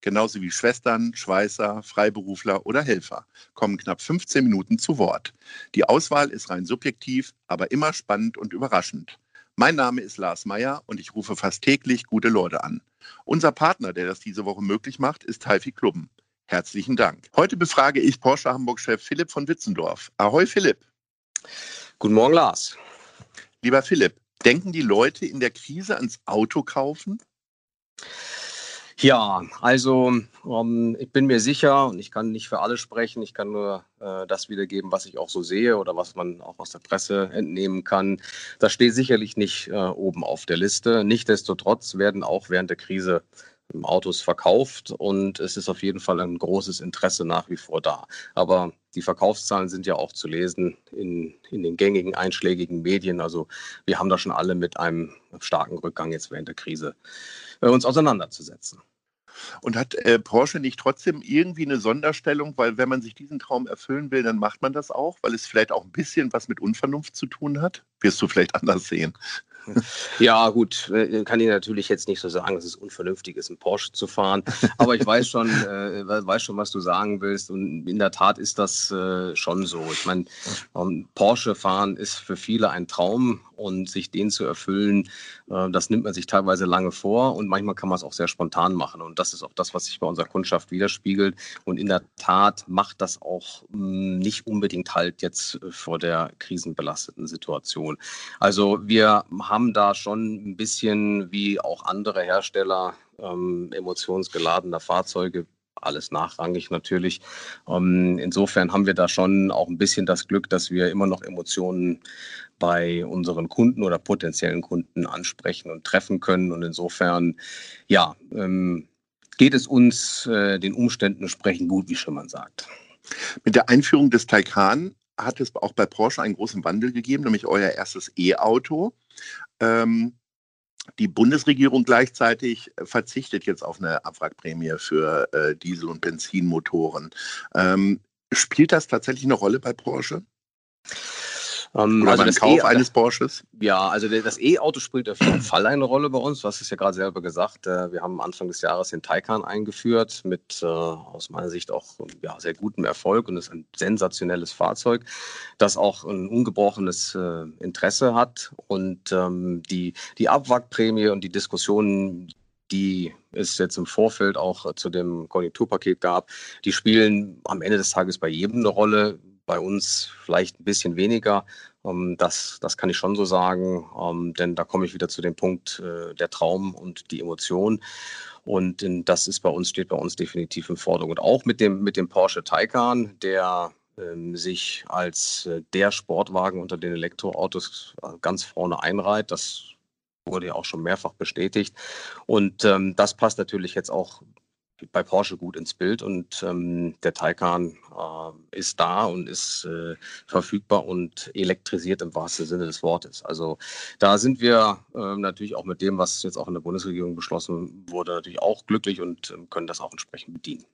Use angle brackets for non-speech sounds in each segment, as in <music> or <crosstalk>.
genauso wie Schwestern, Schweißer, Freiberufler oder Helfer, kommen knapp 15 Minuten zu Wort. Die Auswahl ist rein subjektiv, aber immer spannend und überraschend. Mein Name ist Lars Meyer und ich rufe fast täglich gute Leute an. Unser Partner, der das diese Woche möglich macht, ist Taifi Klubben. Herzlichen Dank. Heute befrage ich Porsche Hamburg-Chef Philipp von Witzendorf. Ahoi Philipp. Guten Morgen, Lars. Lieber Philipp, denken die Leute in der Krise ans Auto kaufen? Ja, also ähm, ich bin mir sicher und ich kann nicht für alle sprechen, ich kann nur äh, das wiedergeben, was ich auch so sehe oder was man auch aus der Presse entnehmen kann. Das steht sicherlich nicht äh, oben auf der Liste. Nichtsdestotrotz werden auch während der Krise Autos verkauft und es ist auf jeden Fall ein großes Interesse nach wie vor da. Aber die Verkaufszahlen sind ja auch zu lesen in, in den gängigen einschlägigen Medien. Also wir haben da schon alle mit einem starken Rückgang jetzt während der Krise uns auseinanderzusetzen. Und hat äh, Porsche nicht trotzdem irgendwie eine Sonderstellung, weil wenn man sich diesen Traum erfüllen will, dann macht man das auch, weil es vielleicht auch ein bisschen was mit Unvernunft zu tun hat? Wirst du vielleicht anders sehen? Ja, gut, äh, kann ich natürlich jetzt nicht so sagen, dass es unvernünftig ist, einen Porsche zu fahren. Aber ich weiß schon, äh, weiß schon, was du sagen willst. Und in der Tat ist das äh, schon so. Ich meine, ähm, Porsche fahren ist für viele ein Traum und sich den zu erfüllen, äh, das nimmt man sich teilweise lange vor und manchmal kann man es auch sehr spontan machen. Und das ist auch das, was sich bei unserer Kundschaft widerspiegelt. Und in der Tat macht das auch mh, hm, nicht unbedingt halt jetzt vor der krisenbelasteten Situation. Also wir haben da schon ein bisschen wie auch andere Hersteller ähm, emotionsgeladener Fahrzeuge alles nachrangig natürlich. Ähm, insofern haben wir da schon auch ein bisschen das Glück, dass wir immer noch Emotionen bei unseren Kunden oder potenziellen Kunden ansprechen und treffen können. Und insofern, ja, ähm, geht es uns äh, den Umständen entsprechend gut, wie schon man sagt. Mit der Einführung des Taycan hat es auch bei Porsche einen großen Wandel gegeben, nämlich euer erstes E-Auto. Ähm, die Bundesregierung gleichzeitig verzichtet jetzt auf eine Abwrackprämie für äh, Diesel- und Benzinmotoren. Ähm, spielt das tatsächlich eine Rolle bei Porsche? Ähm, Oder also beim Kauf e eines Porsches? Ja, also das E-Auto spielt auf jeden Fall eine Rolle bei uns. Du hast es ja gerade selber gesagt. Äh, wir haben Anfang des Jahres den Taycan eingeführt mit äh, aus meiner Sicht auch ja, sehr gutem Erfolg und ist ein sensationelles Fahrzeug, das auch ein ungebrochenes äh, Interesse hat. Und ähm, die, die Abwrackprämie und die Diskussionen, die es jetzt im Vorfeld auch zu dem Konjunkturpaket gab, die spielen am Ende des Tages bei jedem eine Rolle bei uns vielleicht ein bisschen weniger. Ähm, das, das kann ich schon so sagen, ähm, denn da komme ich wieder zu dem Punkt äh, der Traum und die Emotion. Und das ist bei uns, steht bei uns definitiv im Vordergrund. auch mit dem, mit dem Porsche Taycan, der ähm, sich als äh, der Sportwagen unter den Elektroautos äh, ganz vorne einreiht. Das wurde ja auch schon mehrfach bestätigt. Und ähm, das passt natürlich jetzt auch bei Porsche gut ins Bild und ähm, der Taycan äh, ist da und ist äh, verfügbar und elektrisiert im wahrsten Sinne des Wortes. Also da sind wir äh, natürlich auch mit dem, was jetzt auch in der Bundesregierung beschlossen wurde, natürlich auch glücklich und ähm, können das auch entsprechend bedienen.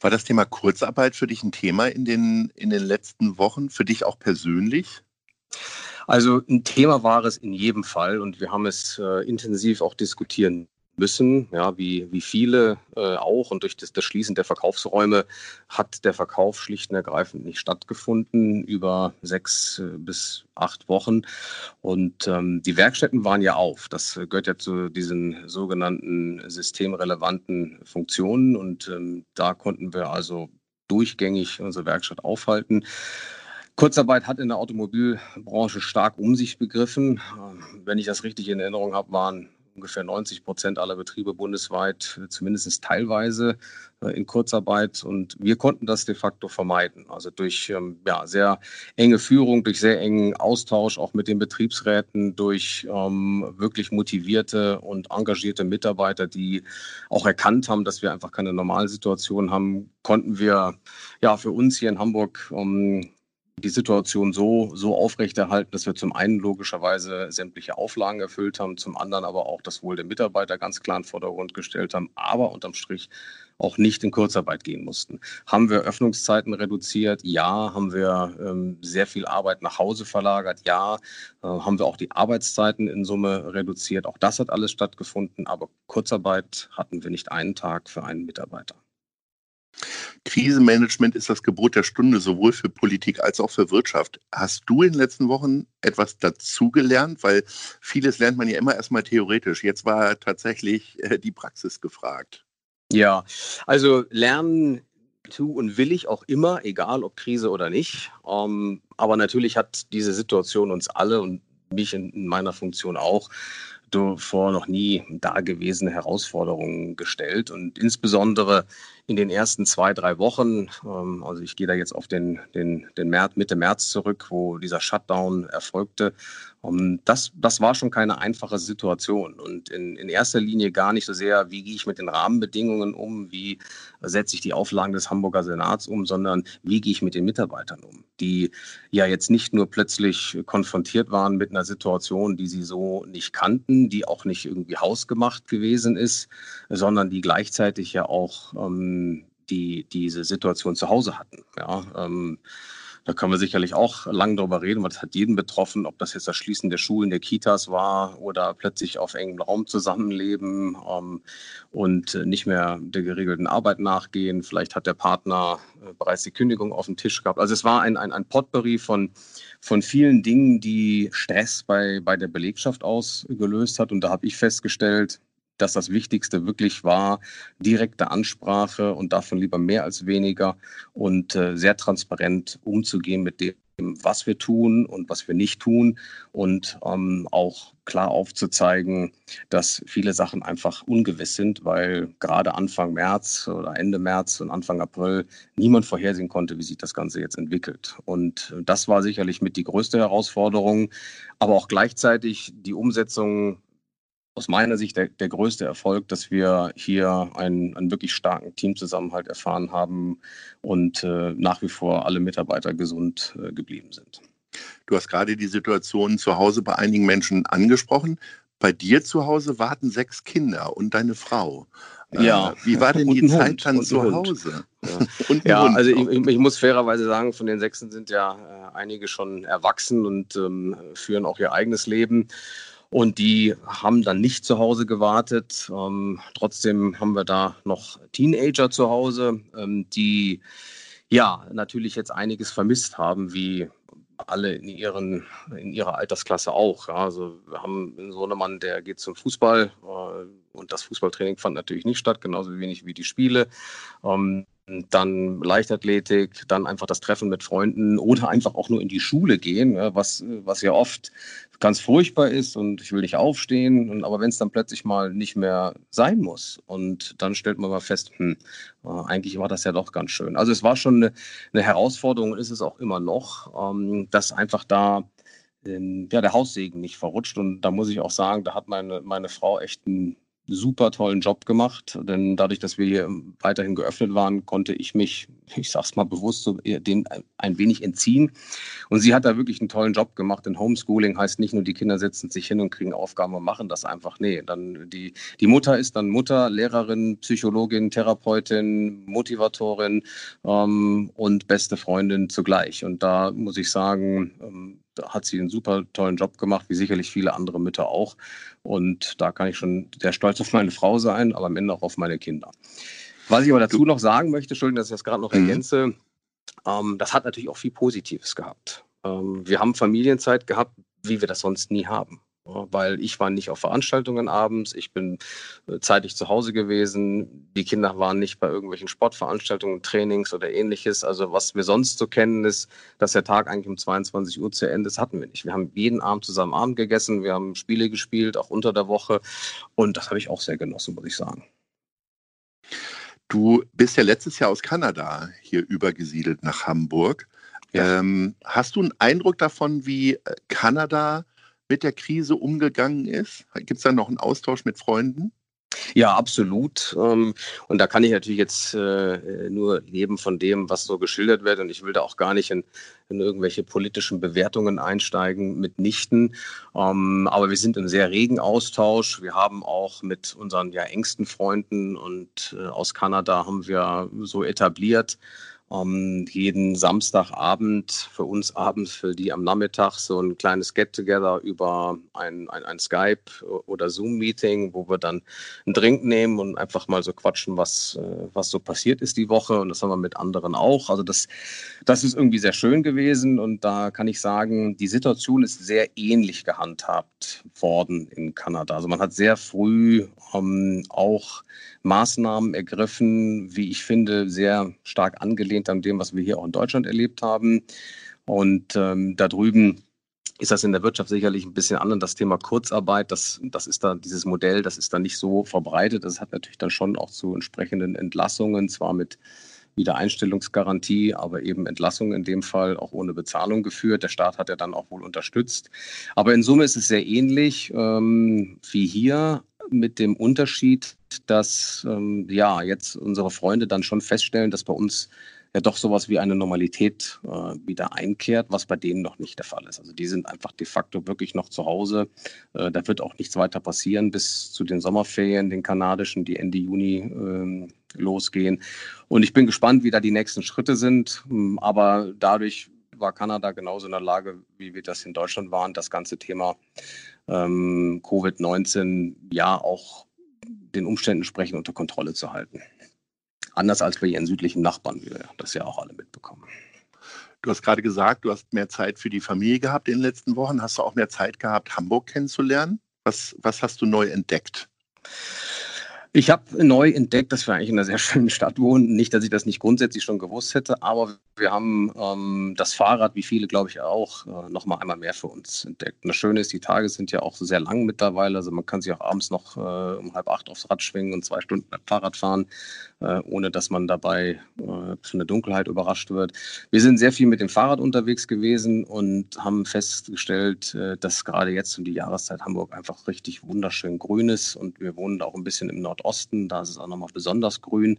War das Thema Kurzarbeit für dich ein Thema in den, in den letzten Wochen, für dich auch persönlich? Also ein Thema war es in jedem Fall und wir haben es äh, intensiv auch diskutieren müssen, ja, wie, wie viele äh, auch. Und durch das, das, Schließen der Verkaufsräume hat der Verkauf schlicht und ergreifend nicht stattgefunden über sechs äh, bis acht Wochen. Und ähm, die Werkstätten waren ja auf. Das gehört ja zu diesen sogenannten systemrelevanten Funktionen. Und ähm, da konnten wir also durchgängig unsere Werkstatt aufhalten. Kurzarbeit hat in der Automobilbranche stark um sich begriffen. Ähm, wenn ich das richtig in Erinnerung habe, waren ungefähr 90 Prozent aller Betriebe bundesweit, zumindest teilweise äh, in Kurzarbeit. Und wir konnten das de facto vermeiden. Also durch ähm, ja, sehr enge Führung, durch sehr engen Austausch auch mit den Betriebsräten, durch ähm, wirklich motivierte und engagierte Mitarbeiter, die auch erkannt haben, dass wir einfach keine Normalsituation haben, konnten wir ja für uns hier in Hamburg ähm, die Situation so, so aufrechterhalten, dass wir zum einen logischerweise sämtliche Auflagen erfüllt haben, zum anderen aber auch das Wohl der Mitarbeiter ganz klar in den Vordergrund gestellt haben, aber unterm Strich auch nicht in Kurzarbeit gehen mussten. Haben wir Öffnungszeiten reduziert? Ja. Haben wir ähm, sehr viel Arbeit nach Hause verlagert? Ja. Äh, haben wir auch die Arbeitszeiten in Summe reduziert? Auch das hat alles stattgefunden, aber Kurzarbeit hatten wir nicht einen Tag für einen Mitarbeiter. Krisenmanagement ist das Gebot der Stunde, sowohl für Politik als auch für Wirtschaft. Hast du in den letzten Wochen etwas dazugelernt? Weil vieles lernt man ja immer erstmal theoretisch. Jetzt war tatsächlich äh, die Praxis gefragt. Ja, also lernen tu und will ich auch immer, egal ob Krise oder nicht. Ähm, aber natürlich hat diese Situation uns alle und mich in meiner Funktion auch vor noch nie dagewesene Herausforderungen gestellt. Und insbesondere in den ersten zwei, drei Wochen, ähm, also ich gehe da jetzt auf den, den, den März, Mitte März zurück, wo dieser Shutdown erfolgte, ähm, das, das war schon keine einfache Situation. Und in, in erster Linie gar nicht so sehr, wie gehe ich mit den Rahmenbedingungen um, wie setze ich die Auflagen des Hamburger Senats um, sondern wie gehe ich mit den Mitarbeitern um, die ja jetzt nicht nur plötzlich konfrontiert waren mit einer Situation, die sie so nicht kannten, die auch nicht irgendwie hausgemacht gewesen ist, sondern die gleichzeitig ja auch ähm, die diese Situation zu Hause hatten. Ja, ähm, da können wir sicherlich auch lang darüber reden, weil das hat jeden betroffen, ob das jetzt das Schließen der Schulen, der Kitas war oder plötzlich auf engem Raum zusammenleben ähm, und nicht mehr der geregelten Arbeit nachgehen. Vielleicht hat der Partner äh, bereits die Kündigung auf dem Tisch gehabt. Also es war ein, ein, ein Potpourri von, von vielen Dingen, die Stress bei, bei der Belegschaft ausgelöst hat. Und da habe ich festgestellt, dass das Wichtigste wirklich war, direkte Ansprache und davon lieber mehr als weniger und äh, sehr transparent umzugehen mit dem, was wir tun und was wir nicht tun und ähm, auch klar aufzuzeigen, dass viele Sachen einfach ungewiss sind, weil gerade Anfang März oder Ende März und Anfang April niemand vorhersehen konnte, wie sich das Ganze jetzt entwickelt. Und das war sicherlich mit die größte Herausforderung, aber auch gleichzeitig die Umsetzung aus meiner Sicht der, der größte Erfolg, dass wir hier einen, einen wirklich starken Teamzusammenhalt erfahren haben und äh, nach wie vor alle Mitarbeiter gesund äh, geblieben sind. Du hast gerade die Situation zu Hause bei einigen Menschen angesprochen. Bei dir zu Hause warten sechs Kinder und deine Frau. Äh, ja. Wie war denn <laughs> die Zeit dann zu Hause? Ja, <laughs> ja also ich, ich, muss fairerweise sagen, von den Sechsen sind ja äh, einige schon erwachsen und ähm, führen auch ihr eigenes Leben. Und die haben dann nicht zu Hause gewartet. Ähm, trotzdem haben wir da noch Teenager zu Hause, ähm, die ja natürlich jetzt einiges vermisst haben, wie alle in, ihren, in ihrer Altersklasse auch. Ja. Also wir haben einen Sohnemann, der geht zum Fußball äh, und das Fußballtraining fand natürlich nicht statt, genauso wenig wie die Spiele. Ähm, dann Leichtathletik, dann einfach das Treffen mit Freunden oder einfach auch nur in die Schule gehen, was, was ja oft ganz furchtbar ist und ich will nicht aufstehen. aber wenn es dann plötzlich mal nicht mehr sein muss und dann stellt man mal fest, hm, äh, eigentlich war das ja doch ganz schön. Also es war schon eine, eine Herausforderung und ist es auch immer noch, ähm, dass einfach da ähm, ja, der Haussegen nicht verrutscht. Und da muss ich auch sagen, da hat meine, meine Frau echt einen super tollen Job gemacht, denn dadurch, dass wir hier weiterhin geöffnet waren, konnte ich mich, ich sag's mal bewusst, so dem ein wenig entziehen. Und sie hat da wirklich einen tollen Job gemacht. Denn Homeschooling heißt nicht nur, die Kinder setzen sich hin und kriegen Aufgaben und machen das einfach. Nee, dann die, die Mutter ist dann Mutter, Lehrerin, Psychologin, Therapeutin, Motivatorin ähm, und beste Freundin zugleich. Und da muss ich sagen, ähm, hat sie einen super tollen Job gemacht, wie sicherlich viele andere Mütter auch. Und da kann ich schon sehr stolz auf meine Frau sein, aber am Ende auch auf meine Kinder. Was ich aber dazu noch sagen möchte, Entschuldigung, dass ich das gerade noch mhm. ergänze, ähm, das hat natürlich auch viel Positives gehabt. Ähm, wir haben Familienzeit gehabt, wie wir das sonst nie haben. Weil ich war nicht auf Veranstaltungen abends, ich bin äh, zeitig zu Hause gewesen, die Kinder waren nicht bei irgendwelchen Sportveranstaltungen, Trainings oder ähnliches. Also was wir sonst so kennen, ist, dass der Tag eigentlich um 22 Uhr zu Ende ist, hatten wir nicht. Wir haben jeden Abend zusammen Abend gegessen, wir haben Spiele gespielt, auch unter der Woche und das habe ich auch sehr genossen, muss ich sagen. Du bist ja letztes Jahr aus Kanada hier übergesiedelt nach Hamburg. Ja. Ähm, hast du einen Eindruck davon, wie äh, Kanada mit der Krise umgegangen ist? Gibt es da noch einen Austausch mit Freunden? Ja, absolut. Ähm, und da kann ich natürlich jetzt äh, nur leben von dem, was so geschildert wird. Und ich will da auch gar nicht in, in irgendwelche politischen Bewertungen einsteigen, mitnichten. Ähm, aber wir sind in sehr regen Austausch. Wir haben auch mit unseren ja, engsten Freunden und äh, aus Kanada haben wir so etabliert, um, jeden Samstagabend, für uns abends, für die am Nachmittag, so ein kleines Get-Together über ein, ein, ein Skype- oder Zoom-Meeting, wo wir dann einen Drink nehmen und einfach mal so quatschen, was, äh, was so passiert ist die Woche. Und das haben wir mit anderen auch. Also das, das ist irgendwie sehr schön gewesen. Und da kann ich sagen, die Situation ist sehr ähnlich gehandhabt worden in Kanada. Also man hat sehr früh um, auch Maßnahmen ergriffen, wie ich finde, sehr stark angelehnt an dem, was wir hier auch in Deutschland erlebt haben. Und ähm, da drüben ist das in der Wirtschaft sicherlich ein bisschen anders. Das Thema Kurzarbeit, das, das ist da dieses Modell, das ist da nicht so verbreitet. Das hat natürlich dann schon auch zu entsprechenden Entlassungen, zwar mit Wiedereinstellungsgarantie, aber eben Entlassung in dem Fall auch ohne Bezahlung geführt. Der Staat hat ja dann auch wohl unterstützt. Aber in Summe ist es sehr ähnlich ähm, wie hier mit dem Unterschied, dass ähm, ja jetzt unsere Freunde dann schon feststellen, dass bei uns ja doch sowas wie eine Normalität äh, wieder einkehrt, was bei denen noch nicht der Fall ist. Also die sind einfach de facto wirklich noch zu Hause. Äh, da wird auch nichts weiter passieren bis zu den Sommerferien, den kanadischen, die Ende Juni äh, losgehen. Und ich bin gespannt, wie da die nächsten Schritte sind. Ähm, aber dadurch war Kanada genauso in der Lage, wie wir das in Deutschland waren, das ganze Thema ähm, Covid-19 ja auch den Umständen entsprechend unter Kontrolle zu halten. Anders als bei ihren südlichen Nachbarn, wie wir das ja auch alle mitbekommen. Du hast gerade gesagt, du hast mehr Zeit für die Familie gehabt in den letzten Wochen. Hast du auch mehr Zeit gehabt, Hamburg kennenzulernen? Was, was hast du neu entdeckt? Ich habe neu entdeckt, dass wir eigentlich in einer sehr schönen Stadt wohnen. Nicht, dass ich das nicht grundsätzlich schon gewusst hätte, aber wir haben ähm, das Fahrrad, wie viele glaube ich auch, äh, noch mal einmal mehr für uns entdeckt. Und das Schöne ist, die Tage sind ja auch sehr lang mittlerweile. Also man kann sich auch abends noch äh, um halb acht aufs Rad schwingen und zwei Stunden Fahrrad fahren, äh, ohne dass man dabei äh, von der Dunkelheit überrascht wird. Wir sind sehr viel mit dem Fahrrad unterwegs gewesen und haben festgestellt, äh, dass gerade jetzt um die Jahreszeit Hamburg einfach richtig wunderschön grün ist und wir wohnen da auch ein bisschen im Nord Nordosten, da ist es auch nochmal besonders grün.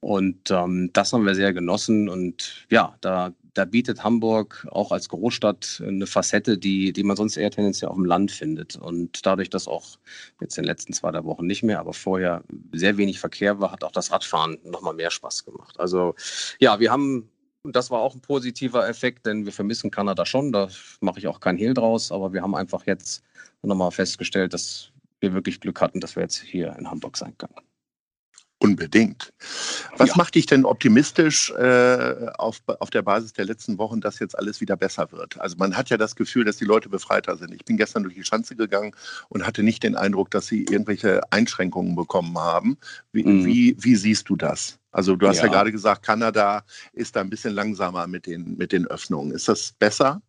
Und ähm, das haben wir sehr genossen. Und ja, da, da bietet Hamburg auch als Großstadt eine Facette, die, die man sonst eher tendenziell auf dem Land findet. Und dadurch, dass auch jetzt in den letzten zwei, drei Wochen nicht mehr, aber vorher sehr wenig Verkehr war, hat auch das Radfahren nochmal mehr Spaß gemacht. Also ja, wir haben, das war auch ein positiver Effekt, denn wir vermissen Kanada schon, da mache ich auch keinen Hehl draus, aber wir haben einfach jetzt nochmal festgestellt, dass wir wirklich Glück hatten, dass wir jetzt hier in Hamburg sein können. Unbedingt. Was ja. macht dich denn optimistisch äh, auf, auf der Basis der letzten Wochen, dass jetzt alles wieder besser wird? Also man hat ja das Gefühl, dass die Leute befreiter sind. Ich bin gestern durch die Schanze gegangen und hatte nicht den Eindruck, dass sie irgendwelche Einschränkungen bekommen haben. Wie, mhm. wie, wie, siehst du das? Also du hast ja. ja gerade gesagt, Kanada ist da ein bisschen langsamer mit den, mit den Öffnungen. Ist das besser?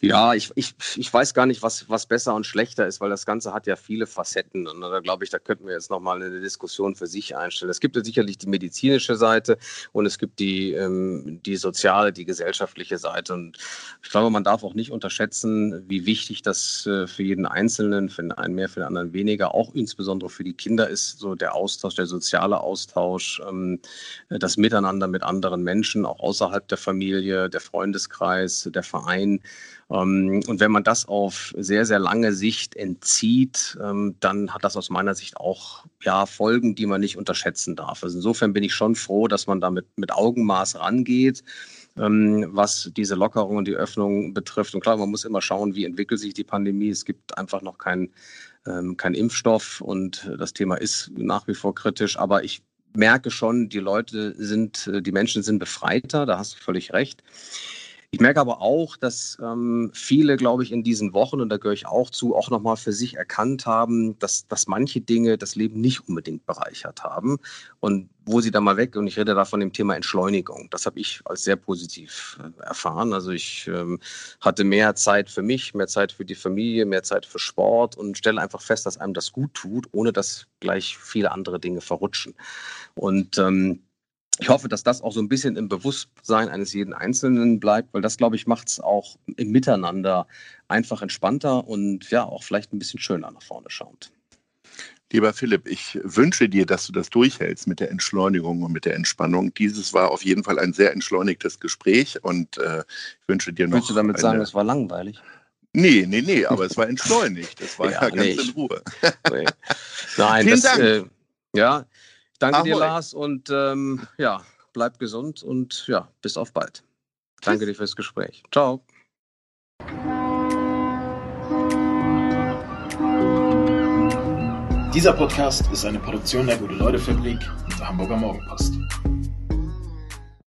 Ja, ich, ich, ich weiß gar nicht, was, was besser und schlechter ist, weil das Ganze hat ja viele Facetten. Und da glaube ich, da könnten wir jetzt nochmal eine Diskussion für sich einstellen. Es gibt ja sicherlich die medizinische Seite und es gibt die, ähm, die soziale, die gesellschaftliche Seite. Und ich glaube, man darf auch nicht unterschätzen, wie wichtig das äh, für jeden Einzelnen, für den einen mehr, für den anderen weniger, auch insbesondere für die Kinder ist, so der Austausch, der soziale Austausch, ähm, das Miteinander mit anderen Menschen, auch außerhalb der Familie, der Freundeskreis, der Verein. Ähm, und wenn man das auf sehr, sehr lange Sicht entzieht, ähm, dann hat das aus meiner Sicht auch ja, Folgen, die man nicht unterschätzen darf. Also insofern bin ich schon froh, dass man damit mit Augenmaß rangeht ähm, was diese Lockerung und die Öffnung betrifft. Und klar, man muss immer schauen, wie entwickelt sich die Pandemie. Es gibt einfach noch keinen kein Impfstoff und das Thema ist nach wie vor kritisch. Aber ich merke schon, die Leute sind, die Menschen sind befreiter, da hast du völlig recht. Ich merke aber auch, dass ähm, viele, glaube ich, in diesen Wochen, und da gehöre ich auch zu, auch nochmal für sich erkannt haben, dass, dass manche Dinge das Leben nicht unbedingt bereichert haben. Und wo sie da mal weg, und ich rede da von dem Thema Entschleunigung, das habe ich als sehr positiv äh, erfahren. Also ich ähm, hatte mehr Zeit für mich, mehr Zeit für die Familie, mehr Zeit für Sport und stelle einfach fest, dass einem das gut tut, ohne dass gleich viele andere Dinge verrutschen. Und ähm, ich hoffe, dass das auch so ein bisschen im Bewusstsein eines jeden Einzelnen bleibt, weil das, glaube ich, macht es auch im Miteinander einfach entspannter und ja, auch vielleicht ein bisschen schöner nach vorne schauend. Lieber Philipp, ich wünsche dir, dass du das durchhältst mit der Entschleunigung und mit der Entspannung. Dieses war auf jeden Fall ein sehr entschleunigtes Gespräch und äh, ich wünsche dir noch. Willst du damit sagen, es war langweilig? Nee, nee, nee, aber es war <laughs> entschleunigt. Es war ja, ja ganz nee, in Ruhe. <laughs> Nee. Nein, Vielen das, Dank. Äh, ja, danke Ahoi. dir, Lars, und ähm, ja, bleib gesund und ja, bis auf bald. Danke dir fürs Gespräch. Ciao. Dieser Podcast ist eine Produktion der Gute-Leute-Fabrik und der Hamburger Morgenpost.